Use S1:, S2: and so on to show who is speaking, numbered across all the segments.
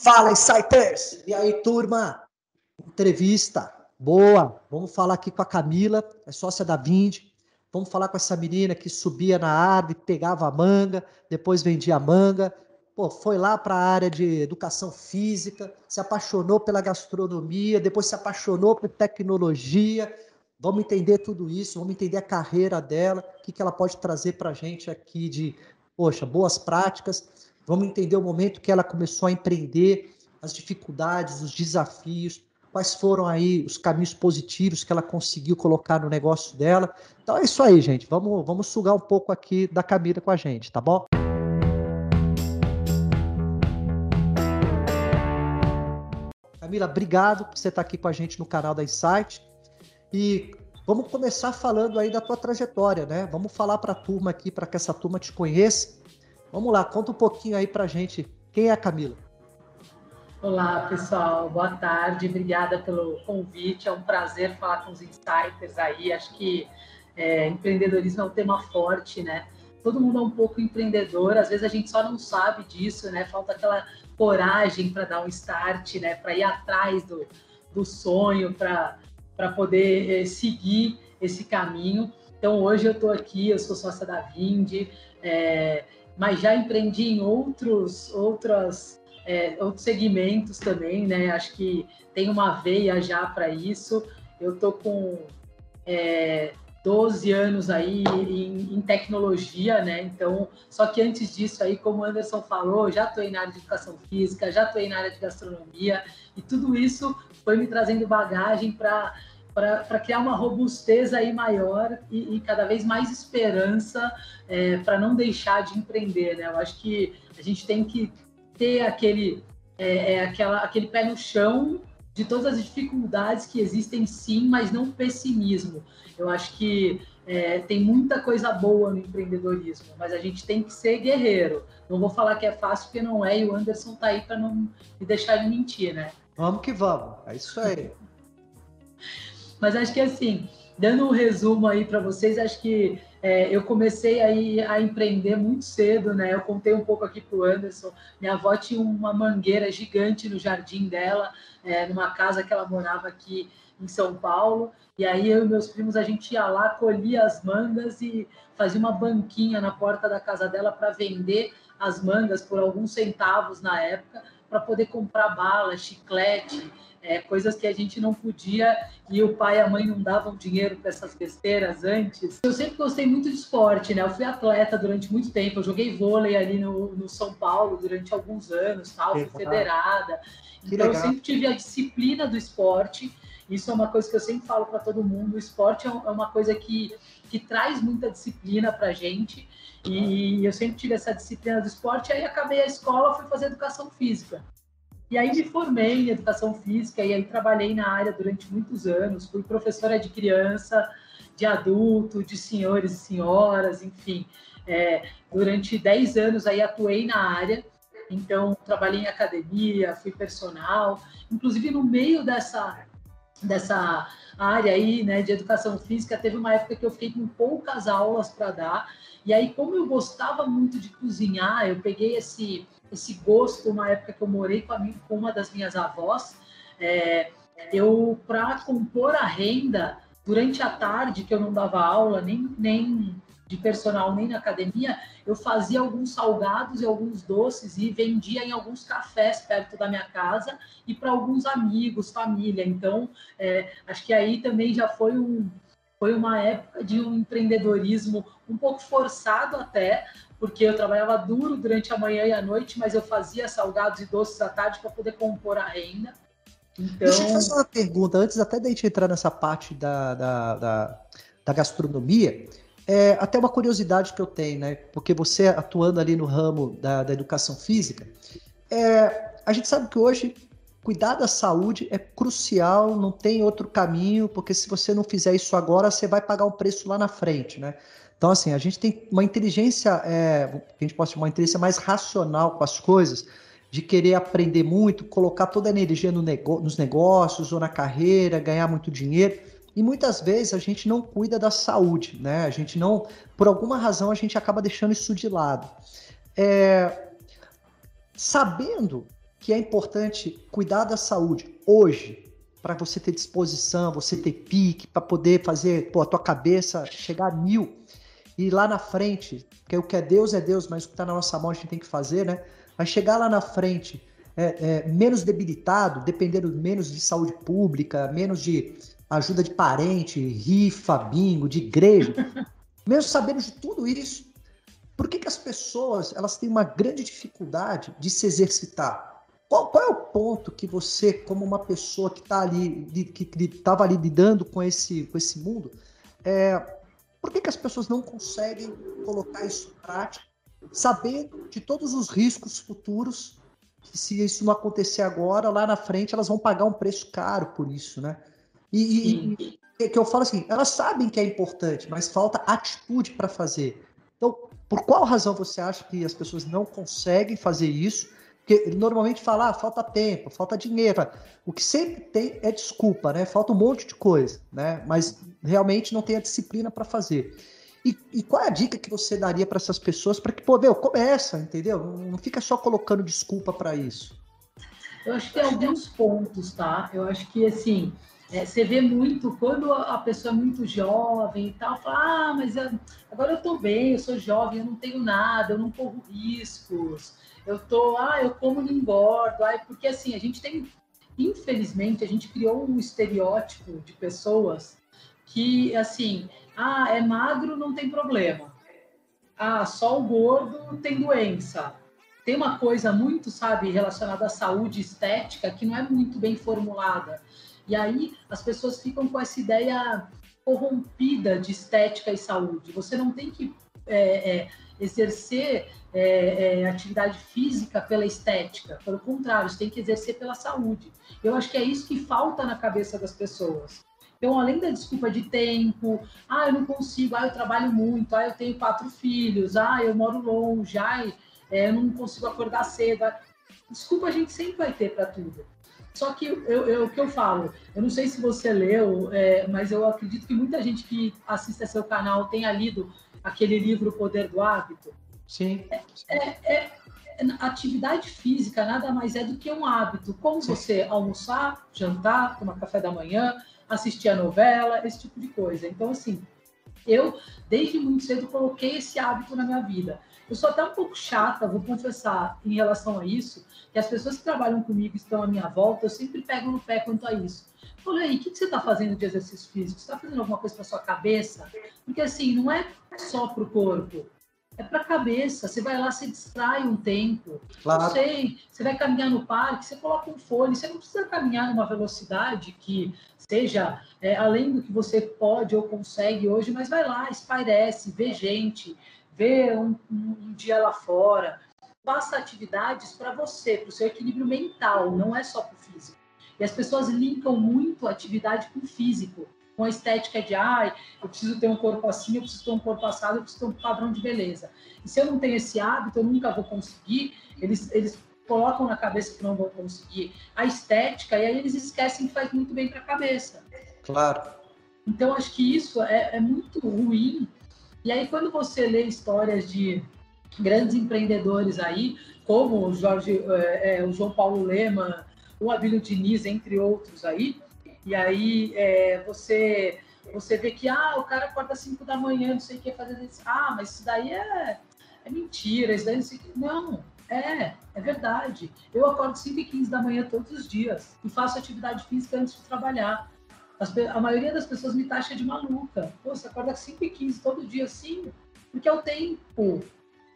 S1: Fala, Insighters! E aí, turma? Entrevista. Boa. Vamos falar aqui com a Camila, é sócia da Vind. Vamos falar com essa menina que subia na árvore, pegava a manga, depois vendia a manga. Pô, foi lá para a área de educação física, se apaixonou pela gastronomia, depois se apaixonou por tecnologia. Vamos entender tudo isso, vamos entender a carreira dela, o que, que ela pode trazer para a gente aqui de, poxa, boas práticas. Vamos entender o momento que ela começou a empreender, as dificuldades, os desafios, quais foram aí os caminhos positivos que ela conseguiu colocar no negócio dela. Então é isso aí, gente. Vamos, vamos sugar um pouco aqui da Camila com a gente, tá bom? Camila, obrigado por você estar aqui com a gente no canal da Insight. E vamos começar falando aí da tua trajetória, né? Vamos falar para a turma aqui, para que essa turma te conheça. Vamos lá, conta um pouquinho aí para a gente quem é a Camila.
S2: Olá, pessoal. Boa tarde. Obrigada pelo convite. É um prazer falar com os insiders aí. Acho que é, empreendedorismo é um tema forte, né? Todo mundo é um pouco empreendedor. Às vezes a gente só não sabe disso, né? Falta aquela coragem para dar um start, né? Para ir atrás do, do sonho, para poder é, seguir esse caminho. Então, hoje eu estou aqui, eu sou sócia da Vind, é, mas já empreendi em outros, outras é, outros segmentos também, né? Acho que tem uma veia já para isso. Eu tô com é, 12 anos aí em, em, tecnologia, né? Então, só que antes disso aí, como o Anderson falou, já estou na área de educação física, já estou na área de gastronomia, e tudo isso foi me trazendo bagagem para para criar uma robustez aí maior e, e cada vez mais esperança é, para não deixar de empreender, né? Eu acho que a gente tem que ter aquele, é, é, aquela, aquele pé no chão de todas as dificuldades que existem, sim, mas não pessimismo. Eu acho que é, tem muita coisa boa no empreendedorismo, mas a gente tem que ser guerreiro. Não vou falar que é fácil, porque não é, e o Anderson tá aí para não me deixar de mentir, né?
S1: Vamos que vamos, é isso aí.
S2: mas acho que assim, dando um resumo aí para vocês, acho que é, eu comecei aí a empreender muito cedo, né? Eu contei um pouco aqui para o Anderson. Minha avó tinha uma mangueira gigante no jardim dela, é, numa casa que ela morava aqui em São Paulo. E aí eu e meus primos a gente ia lá, colhia as mangas e fazia uma banquinha na porta da casa dela para vender as mangas por alguns centavos na época, para poder comprar bala, chiclete é, coisas que a gente não podia e o pai e a mãe não davam dinheiro para essas besteiras antes. Eu sempre gostei muito de esporte, né? Eu fui atleta durante muito tempo, eu joguei vôlei ali no, no São Paulo durante alguns anos, tal, fui federada. Então eu sempre tive a disciplina do esporte. Isso é uma coisa que eu sempre falo para todo mundo. O esporte é, é uma coisa que, que traz muita disciplina para gente. E eu sempre tive essa disciplina do esporte. Aí acabei a escola, fui fazer educação física. E aí me formei em educação física e aí trabalhei na área durante muitos anos. Fui professora de criança, de adulto, de senhores e senhoras, enfim. É, durante 10 anos aí atuei na área. Então, trabalhei em academia, fui personal. Inclusive, no meio dessa, dessa área aí, né, de educação física, teve uma época que eu fiquei com poucas aulas para dar. E aí, como eu gostava muito de cozinhar, eu peguei esse esse gosto uma época que eu morei com, minha, com uma das minhas avós. É, eu, para compor a renda, durante a tarde, que eu não dava aula, nem, nem de personal, nem na academia, eu fazia alguns salgados e alguns doces e vendia em alguns cafés perto da minha casa e para alguns amigos, família. Então, é, acho que aí também já foi um, foi uma época de um empreendedorismo um pouco forçado até, porque eu trabalhava duro durante a manhã e a noite, mas eu fazia salgados e doces à tarde para poder compor a renda.
S1: Então... Deixa eu fazer uma pergunta, antes até da gente entrar nessa parte da, da, da, da gastronomia, é até uma curiosidade que eu tenho, né? Porque você atuando ali no ramo da, da educação física, é, a gente sabe que hoje cuidar da saúde é crucial, não tem outro caminho, porque se você não fizer isso agora, você vai pagar um preço lá na frente, né? Então, assim, a gente tem uma inteligência, é, a gente pode chamar uma inteligência mais racional com as coisas, de querer aprender muito, colocar toda a energia no nego nos negócios ou na carreira, ganhar muito dinheiro. E muitas vezes a gente não cuida da saúde, né? A gente não, por alguma razão, a gente acaba deixando isso de lado. É, sabendo que é importante cuidar da saúde hoje, para você ter disposição, você ter pique, para poder fazer pô, a tua cabeça chegar a mil. E lá na frente, porque o que é Deus é Deus, mas o que está na nossa mão a gente tem que fazer, né? Vai chegar lá na frente é, é, menos debilitado, dependendo menos de saúde pública, menos de ajuda de parente, rifa, bingo, de igreja, mesmo sabendo de tudo isso, por que, que as pessoas elas têm uma grande dificuldade de se exercitar? Qual, qual, é o ponto que você, como uma pessoa que está ali, que estava ali lidando com esse, com esse mundo, é, por que, que as pessoas não conseguem colocar isso em prática, sabendo de todos os riscos futuros, que se isso não acontecer agora, lá na frente elas vão pagar um preço caro por isso, né? E, e, e que eu falo assim, elas sabem que é importante, mas falta atitude para fazer. Então, por qual razão você acha que as pessoas não conseguem fazer isso? Porque normalmente fala, ah, falta tempo, falta dinheiro. O que sempre tem é desculpa, né? Falta um monte de coisa, né? Mas realmente não tem a disciplina para fazer. E, e, qual é a dica que você daria para essas pessoas para que, pô, meu, começa, entendeu? Não fica só colocando desculpa para isso.
S2: Eu acho que tem alguns pontos, tá? Eu acho que, assim, é, você vê muito quando a pessoa é muito jovem e tal, fala, ah, mas eu, agora eu tô bem, eu sou jovem, eu não tenho nada, eu não corro riscos eu tô, ah, eu como não engordo, porque assim, a gente tem, infelizmente, a gente criou um estereótipo de pessoas que, assim, ah, é magro, não tem problema. Ah, só o gordo tem doença. Tem uma coisa muito, sabe, relacionada à saúde estética que não é muito bem formulada. E aí as pessoas ficam com essa ideia corrompida de estética e saúde. Você não tem que é, é, exercer é, é, atividade física pela estética. Pelo contrário, você tem que exercer pela saúde. Eu acho que é isso que falta na cabeça das pessoas. Então, além da desculpa de tempo, ah, eu não consigo, ah, eu trabalho muito, ah, eu tenho quatro filhos, ah, eu moro longe, ah, eu não consigo acordar cedo. Desculpa a gente sempre vai ter para tudo. Só que eu, eu, o que eu falo, eu não sei se você leu, é, mas eu acredito que muita gente que assiste a seu canal tenha lido aquele livro O Poder do Hábito.
S1: Sim.
S2: É, é, é, atividade física nada mais é do que um hábito, como Sim. você almoçar, jantar, tomar café da manhã, assistir a novela, esse tipo de coisa. Então, assim, eu, desde muito cedo, coloquei esse hábito na minha vida. Eu sou até um pouco chata, vou confessar, em relação a isso, que as pessoas que trabalham comigo estão à minha volta, eu sempre pego no pé quanto a isso. Falei, aí, o que, você está fazendo de exercício físico? Você está fazendo alguma coisa para sua cabeça? Porque, assim, não é só para o corpo é para a cabeça. Você vai lá, se distrai um tempo. Claro. Não sei, você vai caminhar no parque, você coloca um fone. Você não precisa caminhar numa velocidade que seja é, além do que você pode ou consegue hoje, mas vai lá, espairece, vê gente, vê um, um, dia lá fora. Faça atividades para você, para o seu equilíbrio mental, não é só para o físico. E as pessoas linkam muito a atividade com o físico com a estética de, ai, eu preciso ter um corpo assim, eu preciso ter um corpo assado, eu preciso ter um padrão de beleza. E se eu não tenho esse hábito, eu nunca vou conseguir. Eles, eles colocam na cabeça que não vão conseguir a estética e aí eles esquecem que faz muito bem para a cabeça.
S1: Claro.
S2: Então, acho que isso é, é muito ruim. E aí, quando você lê histórias de grandes empreendedores aí, como o Jorge, é, o João Paulo Lema, o Abílio Diniz, entre outros aí, e aí é, você você vê que ah, o cara acorda às 5 da manhã, não sei o que fazer isso. Ah, mas isso daí é, é mentira, isso daí não sei o que. Não, é, é verdade. Eu acordo 5 e 15 da manhã todos os dias e faço atividade física antes de trabalhar. As, a maioria das pessoas me taxa de maluca. Pô, você acorda às 5 e 15 todo dia assim? Porque é o tempo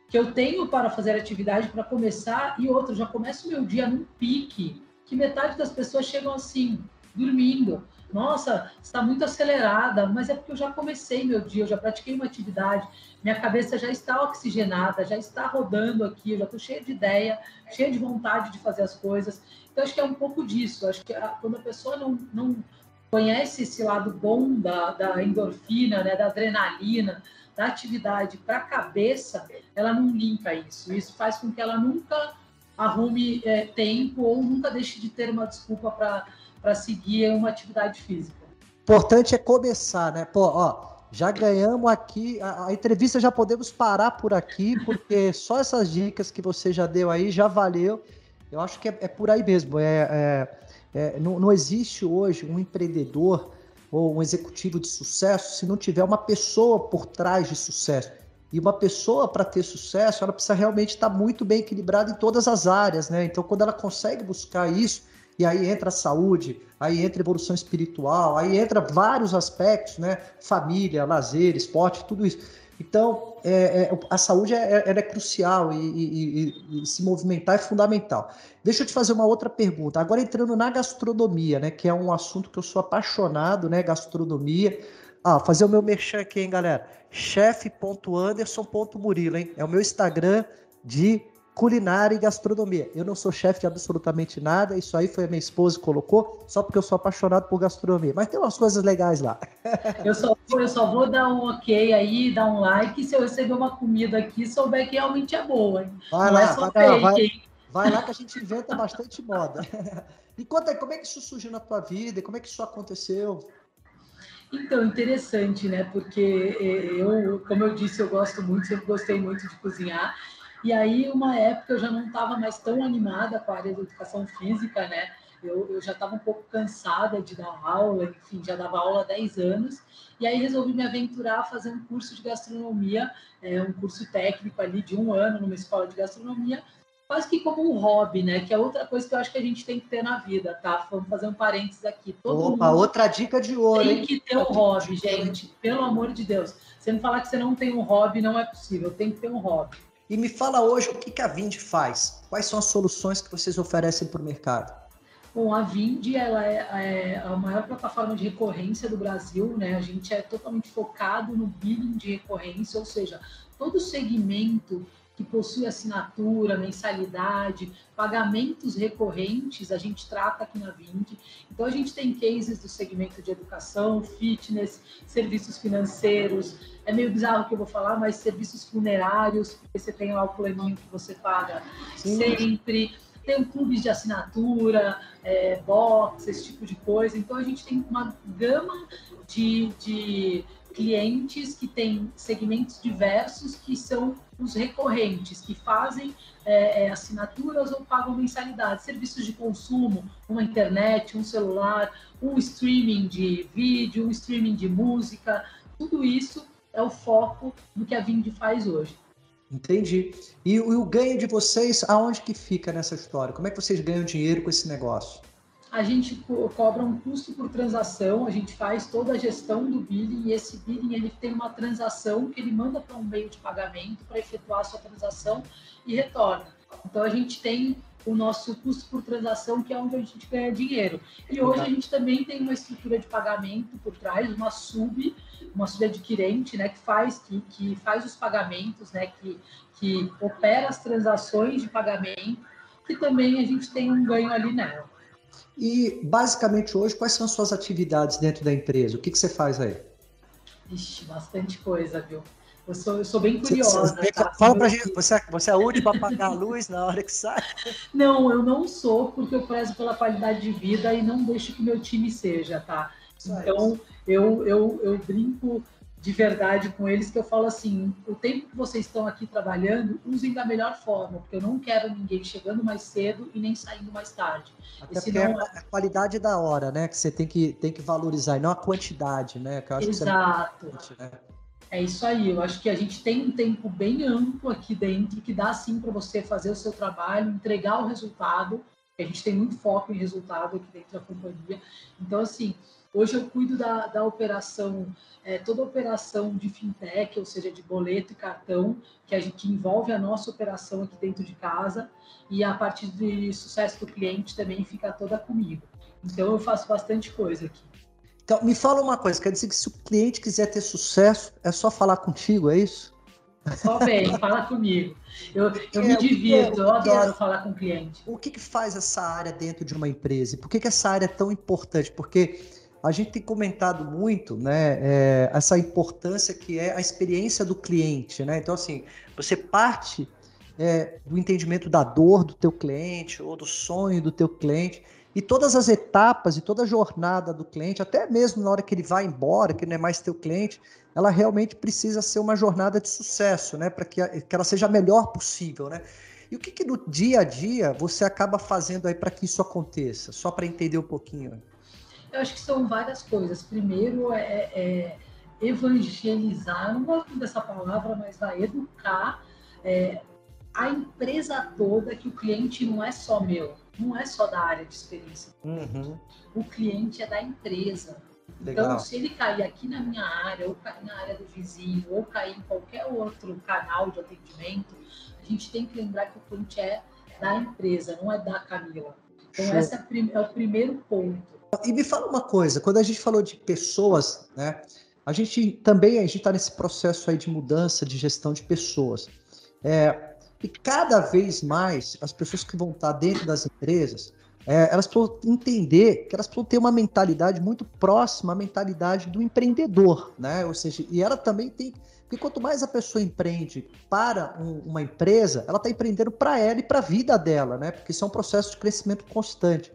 S2: que eu tenho para fazer atividade para começar e outro, já começo meu dia num pique que metade das pessoas chegam assim, dormindo. Nossa, está muito acelerada, mas é porque eu já comecei meu dia, eu já pratiquei uma atividade, minha cabeça já está oxigenada, já está rodando aqui, eu já estou cheia de ideia, cheia de vontade de fazer as coisas. Então, acho que é um pouco disso. Acho que a, quando a pessoa não, não conhece esse lado bom da, da endorfina, né, da adrenalina, da atividade para a cabeça, ela não limpa isso. Isso faz com que ela nunca arrume é, tempo ou nunca deixe de ter uma desculpa para seguir uma atividade física.
S1: Importante é começar, né? Pô, ó, já ganhamos aqui, a, a, entrevista já podemos parar por aqui, porque só essas dicas que você já deu aí já valeu. Eu acho que é, é por aí mesmo. É, é, é, não, não existe hoje um empreendedor ou um executivo de sucesso se não tiver uma pessoa por trás de sucesso. E uma pessoa, para ter sucesso, ela precisa realmente estar muito bem equilibrada em todas as áreas, né? Então, quando ela consegue buscar isso, e aí entra a saúde, aí entra evolução espiritual, aí entra vários aspectos, né? Família, lazer, esporte, tudo isso. Então, é, é, a saúde é, é crucial e, e, e, se movimentar é fundamental. Deixa eu te fazer uma outra pergunta. Agora entrando na gastronomia, né? Que é um assunto que eu sou apaixonado, né? Gastronomia. Ah, fazer o meu merchan aqui, hein, galera? chefe.anderson.murilo, hein? É o meu Instagram de culinária e gastronomia. Eu não sou chefe de absolutamente nada, isso aí foi a minha esposa que colocou, só porque eu sou apaixonado por gastronomia. Mas tem umas coisas legais lá.
S2: Eu só, eu só vou dar um ok aí, dar um like se eu receber uma comida aqui souber que realmente é boa. Hein?
S1: Vai não lá, é vai, fake, vai, vai, lá que a gente inventa bastante moda. E conta aí, como é que isso surgiu na tua vida? Como é que isso aconteceu?
S2: Então, interessante, né? Porque eh, eu, como eu disse, eu gosto muito, sempre gostei muito de cozinhar. E aí, uma época, eu já não estava mais tão animada com a área da educação física, né? Eu, eu já estava um pouco cansada de dar aula, enfim, já dava aula há 10 anos. E aí resolvi me aventurar a fazer um curso de gastronomia, é, um curso técnico ali de um ano numa escola de gastronomia, quase que como um hobby, né? Que é outra coisa que eu acho que a gente tem que ter na vida, tá? Vamos fazer um parênteses aqui.
S1: Todo Opa, outra dica de ouro,
S2: Tem que ter um hobby, gente. Pelo amor de Deus. Você me falar que você não tem um hobby, não é possível. Tem que ter um hobby.
S1: E me fala hoje o que a Vind faz. Quais são as soluções que vocês oferecem para o mercado?
S2: Bom, a Vind ela é, é, a maior plataforma de recorrência do Brasil, né? A gente é totalmente focado no billing de recorrência, ou seja, todo segmento que possui assinatura, mensalidade, pagamentos recorrentes, a gente trata aqui na Vind. Então, a gente tem cases do segmento de educação, fitness, serviços financeiros, é meio bizarro o que eu vou falar, mas serviços funerários, porque você tem lá o planinho que você paga Sim. sempre. Tem clubes de assinatura, é, box, esse tipo de coisa. Então a gente tem uma gama de, de clientes que têm segmentos diversos que são os recorrentes, que fazem é, é, assinaturas ou pagam mensalidade, serviços de consumo, uma internet, um celular, um streaming de vídeo, um streaming de música, tudo isso é o foco do que a Vind faz hoje.
S1: Entendi. E, e, o ganho de vocês, aonde que fica nessa história? Como é que vocês ganham dinheiro com esse negócio?
S2: A gente co cobra um custo por transação, a gente faz toda a gestão do billing e esse billing ele tem uma transação que ele manda para um meio de pagamento para efetuar a sua transação e retorna. Então a gente tem o nosso custo por transação, que é onde a gente ganha dinheiro. E hoje a gente também tem uma estrutura de pagamento por trás, uma sub, uma subadquirente, né, que faz que, que faz os pagamentos, né, que, que opera as transações de pagamento, que também a gente tem um ganho ali nela.
S1: E basicamente hoje quais são as suas atividades dentro da empresa? O que, que você faz aí?
S2: Ixi, bastante coisa, viu? Eu sou, eu sou bem curiosa. Você,
S1: tá? Fala pra gente, você, é, você é a última a apagar a luz na hora que sai?
S2: Não, eu não sou, porque eu prezo pela qualidade de vida e não deixo que meu time seja, tá? Então, eu, eu, eu brinco de verdade com eles que eu falo assim, o tempo que vocês estão aqui trabalhando, usem da melhor forma, porque eu não quero ninguém chegando mais cedo e nem saindo mais tarde.
S1: Até porque é a qualidade da hora, né, que você tem que, tem que valorizar, e não a quantidade, né, que eu acho
S2: Exato. Que é, né? é isso aí, eu acho que a gente tem um tempo bem amplo aqui dentro, que dá sim para você fazer o seu trabalho, entregar o resultado, a gente tem muito foco em resultado aqui dentro da companhia, então assim, Hoje eu cuido da, da operação, é, toda operação de fintech, ou seja, de boleto e cartão, que, a gente, que envolve a nossa operação aqui dentro de casa, e a partir de sucesso do cliente também fica toda comigo. Então eu faço bastante coisa aqui.
S1: Então, me fala uma coisa, quer dizer que se o cliente quiser ter sucesso, é só falar contigo, é isso?
S2: Só vem, fala comigo. Eu, eu me é, divirto, eu adoro é, falar com o cliente.
S1: O que, que faz essa área dentro de uma empresa? Por que, que essa área é tão importante? Porque a gente tem comentado muito, né, é, essa importância que é a experiência do cliente, né? Então, assim, você parte é, do entendimento da dor do teu cliente ou do sonho do teu cliente e todas as etapas e toda a jornada do cliente, até mesmo na hora que ele vai embora, que não é mais teu cliente, ela realmente precisa ser uma jornada de sucesso, né? Para que, que ela seja a melhor possível, né? E o que, que no dia a dia você acaba fazendo aí para que isso aconteça? Só para entender um pouquinho.
S2: Eu acho que são várias coisas. Primeiro é, é evangelizar, não gosto dessa palavra, mas vai educar é, a empresa toda que o cliente não é só meu, não é só da área de experiência. Uhum. O cliente é da empresa. Legal. Então, se ele cair aqui na minha área, ou cair na área do vizinho, ou cair em qualquer outro canal de atendimento, a gente tem que lembrar que o cliente é da empresa, não é da Camila. Então, esse é, é, o primeiro ponto.
S1: E me fala uma coisa, quando a gente falou de pessoas, né? A gente também a gente está nesse processo aí de mudança de gestão de pessoas. É, e cada vez mais as pessoas que vão estar dentro das empresas, é, elas precisam entender que elas precisam ter uma mentalidade muito próxima à mentalidade do empreendedor, né? Ou seja, e ela também tem. Porque quanto mais a pessoa empreende para um, uma empresa, ela está empreendendo para ela e para a vida dela, né? Porque isso é um processo de crescimento constante.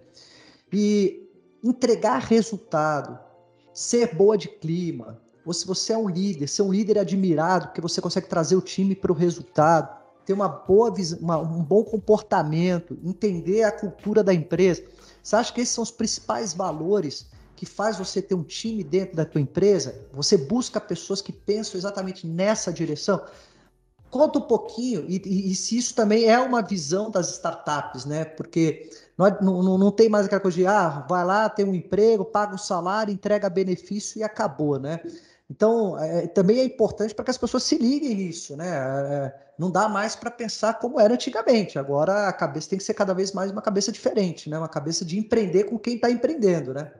S1: E entregar resultado, ser boa de clima, ou se você é um líder, ser um líder admirado, porque você consegue trazer o time para o resultado, ter uma boa uma, um bom comportamento, entender a cultura da empresa. Você acha que esses são os principais valores que faz você ter um time dentro da tua empresa? Você busca pessoas que pensam exatamente nessa direção? Conta um pouquinho, e, e, e se isso também é uma visão das startups, né? Porque não, não, não tem mais aquela coisa de, ah, vai lá, tem um emprego, paga o salário, entrega benefício e acabou, né? Então, é, também é importante para que as pessoas se liguem nisso, né? É, não dá mais para pensar como era antigamente. Agora a cabeça tem que ser cada vez mais uma cabeça diferente, né? Uma cabeça de empreender com quem está empreendendo, né?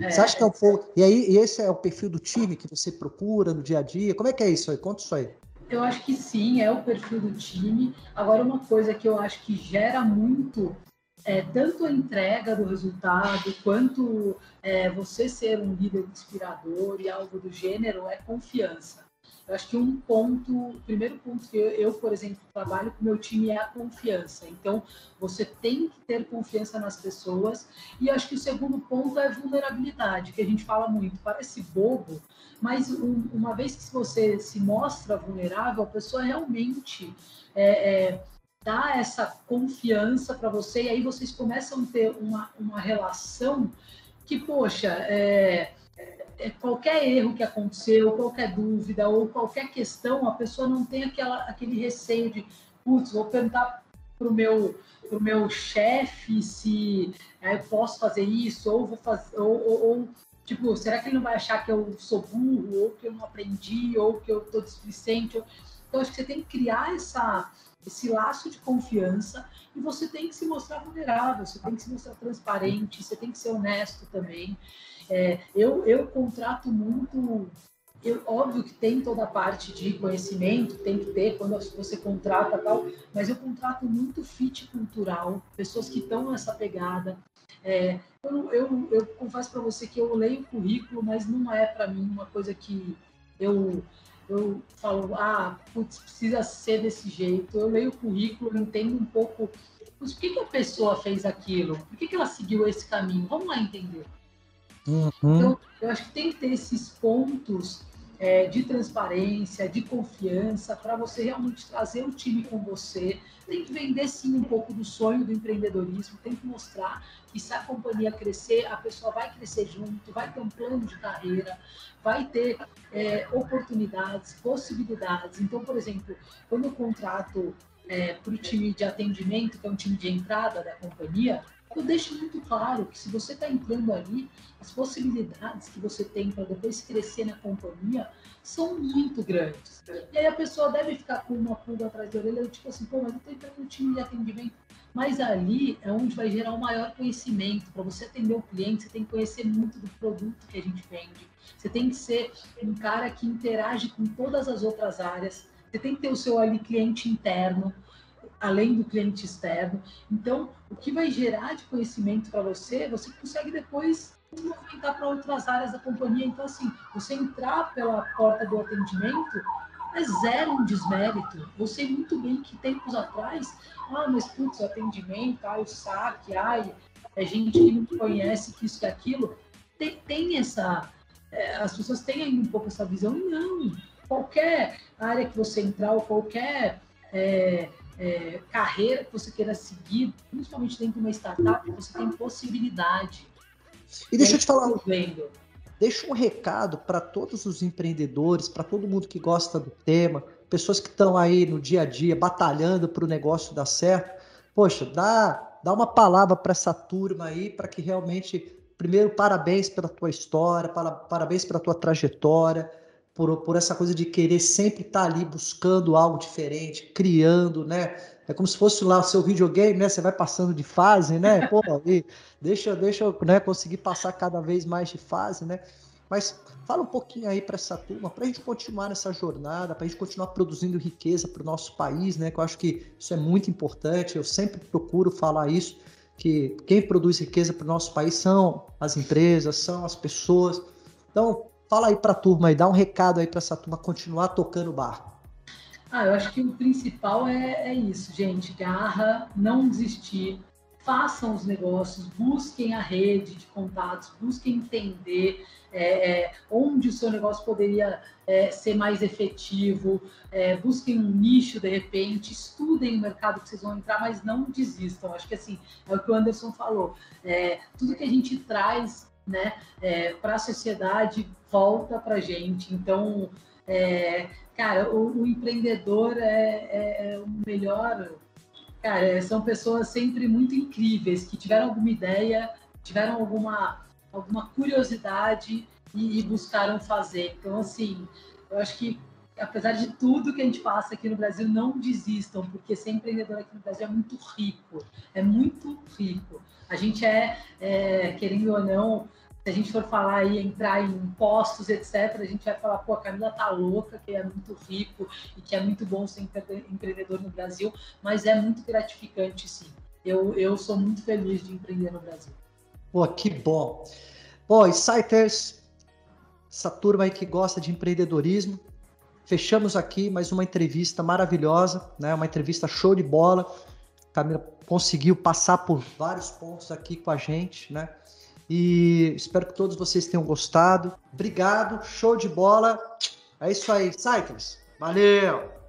S1: É, você acha que é um pouco. E aí, esse é o perfil do time que você procura no dia a dia? Como é que é isso aí? Conta isso aí.
S2: Eu acho que sim, é o perfil do time. Agora, uma coisa que eu acho que gera muito é, tanto a entrega do resultado quanto é, você ser um líder inspirador e algo do gênero é confiança. Eu acho que um ponto, o primeiro ponto que eu, eu, por exemplo, trabalho com meu time é a confiança. Então, você tem que ter confiança nas pessoas. E acho que o segundo ponto é vulnerabilidade, que a gente fala muito. Parece bobo, mas um, uma vez que você se mostra vulnerável, a pessoa realmente é, é, dá essa confiança para você, e aí vocês começam a ter uma, uma relação que, poxa, é, é, qualquer erro que aconteceu, qualquer dúvida ou qualquer questão, a pessoa não tem aquela, aquele receio de, putz, vou perguntar para o meu pro meu chefe se é, eu posso fazer isso ou vou fazer ou, ou, ou, tipo será que ele não vai achar que eu sou burro ou que eu não aprendi ou que eu estou displicente? Então acho que você tem que criar essa esse laço de confiança e você tem que se mostrar vulnerável, você tem que se mostrar transparente, você tem que ser honesto também. É, eu, eu contrato muito, eu, óbvio que tem toda a parte de conhecimento, tem que ter quando você contrata tal, mas eu contrato muito fit cultural, pessoas que estão nessa pegada. É, eu, eu, eu confesso para você que eu leio o currículo, mas não é para mim uma coisa que eu eu falo, ah, putz, precisa ser desse jeito. Eu leio o currículo, entendo um pouco por que, que a pessoa fez aquilo, por que, que ela seguiu esse caminho. Vamos lá entender. Uhum. Então, eu acho que tem que ter esses pontos é, de transparência, de confiança, para você realmente trazer o time com você. Tem que vender sim um pouco do sonho do empreendedorismo, tem que mostrar que se a companhia crescer, a pessoa vai crescer junto, vai ter um plano de carreira, vai ter é, oportunidades, possibilidades. Então, por exemplo, quando eu contrato é, para o time de atendimento, que é um time de entrada da companhia, eu deixo muito claro que se você está entrando ali, as possibilidades que você tem para depois crescer na companhia são muito grandes. E aí a pessoa deve ficar com uma pulga atrás da orelha, tipo assim, pô, mas eu estou entrando no time de atendimento. Mas ali é onde vai gerar o maior conhecimento. Para você atender o cliente, você tem que conhecer muito do produto que a gente vende. Você tem que ser um cara que interage com todas as outras áreas. Você tem que ter o seu ali cliente interno, além do cliente externo. Então, o que vai gerar de conhecimento para você, você consegue depois movimentar para outras áreas da companhia. Então, assim, você entrar pela porta do atendimento é zero um desmérito. Eu sei muito bem que tempos atrás, ah, mas putz, o atendimento, ah, o saque, ai, é gente que não conhece que isso e aquilo. Tem, tem essa. É, as pessoas têm ainda um pouco essa visão, não. Qualquer área que você entrar, ou qualquer é, é, carreira que você queira seguir, principalmente dentro de uma startup, você tem possibilidade.
S1: E deixa eu te falar, vendo. deixa um recado para todos os empreendedores, para todo mundo que gosta do tema, pessoas que estão aí no dia a dia batalhando para o negócio dar certo. Poxa, dá, dá uma palavra para essa turma aí, para que realmente, primeiro, parabéns pela tua história, para, parabéns pela tua trajetória, por, por essa coisa de querer sempre estar tá ali buscando algo diferente, criando, né? É como se fosse lá o seu videogame, né? Você vai passando de fase, né? Pô, e deixa, deixa eu né, conseguir passar cada vez mais de fase, né? Mas fala um pouquinho aí para essa turma, para a gente continuar nessa jornada, para a gente continuar produzindo riqueza para o nosso país, né? Que eu acho que isso é muito importante. Eu sempre procuro falar isso, que quem produz riqueza para o nosso país são as empresas, são as pessoas. Então, Fala aí para a turma aí, dá um recado aí para essa turma continuar tocando o barco.
S2: Ah, eu acho que o principal é, é isso, gente. Garra, não desistir, façam os negócios, busquem a rede de contatos, busquem entender é, é, onde o seu negócio poderia é, ser mais efetivo, é, busquem um nicho de repente, estudem o mercado que vocês vão entrar, mas não desistam. Acho que assim é o que o Anderson falou. É, tudo que a gente traz né, é, para a sociedade volta para a gente. Então, é, cara, o, o empreendedor é, é, é, o melhor. Cara, são pessoas sempre muito incríveis que tiveram alguma ideia, tiveram alguma, alguma curiosidade e, e buscaram fazer. Então, assim, eu acho que apesar de tudo que a gente passa aqui no Brasil, não desistam, porque ser empreendedor aqui no Brasil é muito rico, é muito rico. A gente é, é querendo ou não, se a gente for falar aí, entrar em impostos, etc., a gente vai falar, pô, a Camila tá louca, que é muito rico e que é muito bom ser empreendedor no Brasil, mas é muito gratificante, sim. Eu, eu sou muito feliz de empreender no Brasil.
S1: Pô, que bom. Pô, Insiders, essa turma aí que gosta de empreendedorismo, fechamos aqui mais uma entrevista maravilhosa, né? Uma entrevista show de bola. Camila conseguiu passar por vários pontos aqui com a gente, né? E espero que todos vocês tenham gostado. Obrigado, show de bola. É isso aí, Cycles. Valeu!